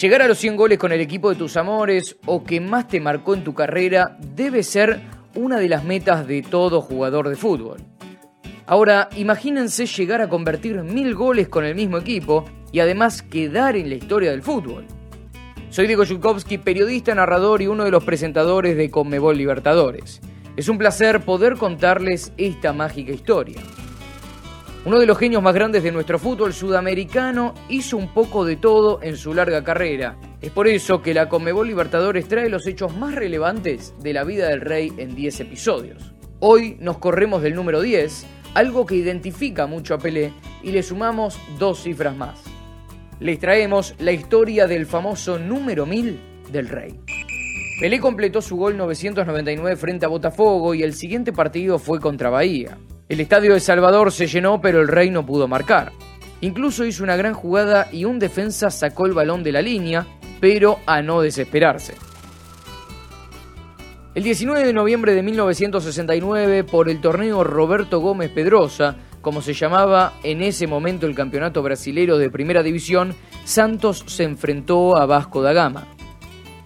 Llegar a los 100 goles con el equipo de tus amores o que más te marcó en tu carrera debe ser una de las metas de todo jugador de fútbol. Ahora, imagínense llegar a convertir mil goles con el mismo equipo y además quedar en la historia del fútbol. Soy Diego Yukovsky, periodista, narrador y uno de los presentadores de Conmebol Libertadores. Es un placer poder contarles esta mágica historia. Uno de los genios más grandes de nuestro fútbol sudamericano hizo un poco de todo en su larga carrera. Es por eso que la Conmebol Libertadores trae los hechos más relevantes de la vida del rey en 10 episodios. Hoy nos corremos del número 10, algo que identifica mucho a Pelé, y le sumamos dos cifras más. Les traemos la historia del famoso número 1000 del rey. Pelé completó su gol 999 frente a Botafogo y el siguiente partido fue contra Bahía. El estadio de Salvador se llenó, pero el Rey no pudo marcar. Incluso hizo una gran jugada y un defensa sacó el balón de la línea, pero a no desesperarse. El 19 de noviembre de 1969, por el torneo Roberto Gómez Pedrosa, como se llamaba en ese momento el campeonato brasilero de primera división, Santos se enfrentó a Vasco da Gama.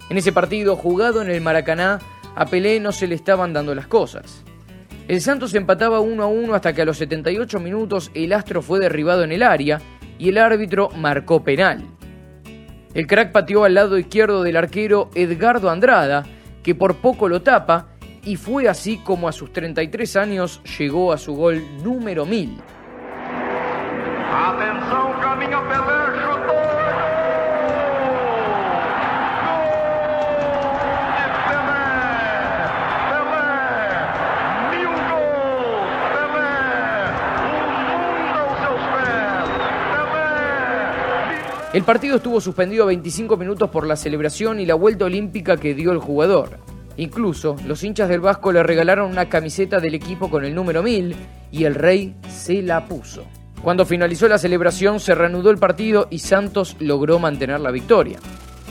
En ese partido, jugado en el Maracaná, a Pelé no se le estaban dando las cosas. El Santos empataba 1 a 1 hasta que a los 78 minutos el Astro fue derribado en el área y el árbitro marcó penal. El crack pateó al lado izquierdo del arquero Edgardo Andrada, que por poco lo tapa, y fue así como a sus 33 años llegó a su gol número 1000. Atención, camino El partido estuvo suspendido 25 minutos por la celebración y la vuelta olímpica que dio el jugador. Incluso los hinchas del Vasco le regalaron una camiseta del equipo con el número 1000 y el rey se la puso. Cuando finalizó la celebración se reanudó el partido y Santos logró mantener la victoria.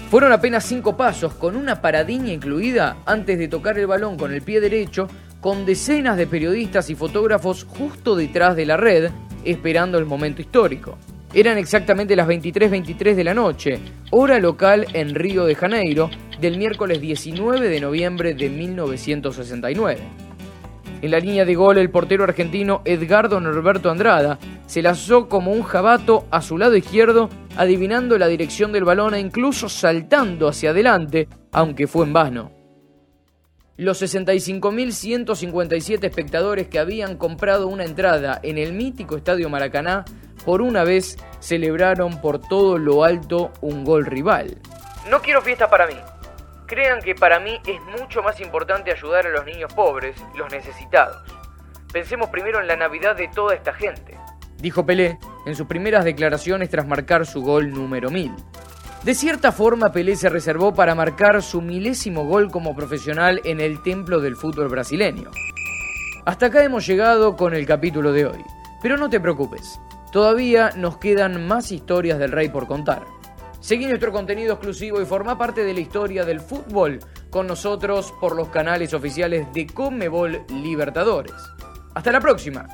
Fueron apenas cinco pasos, con una paradiña incluida, antes de tocar el balón con el pie derecho, con decenas de periodistas y fotógrafos justo detrás de la red, esperando el momento histórico. Eran exactamente las 23.23 de la noche, hora local en Río de Janeiro, del miércoles 19 de noviembre de 1969. En la línea de gol, el portero argentino Edgardo Norberto Andrada se lanzó como un jabato a su lado izquierdo, adivinando la dirección del balón e incluso saltando hacia adelante, aunque fue en vano. Los 65.157 espectadores que habían comprado una entrada en el mítico Estadio Maracaná por una vez celebraron por todo lo alto un gol rival. No quiero fiesta para mí. Crean que para mí es mucho más importante ayudar a los niños pobres, los necesitados. Pensemos primero en la Navidad de toda esta gente, dijo Pelé en sus primeras declaraciones tras marcar su gol número 1000. De cierta forma, Pelé se reservó para marcar su milésimo gol como profesional en el templo del fútbol brasileño. Hasta acá hemos llegado con el capítulo de hoy. Pero no te preocupes, Todavía nos quedan más historias del rey por contar. Seguí nuestro contenido exclusivo y forma parte de la historia del fútbol con nosotros por los canales oficiales de Conmebol Libertadores. Hasta la próxima.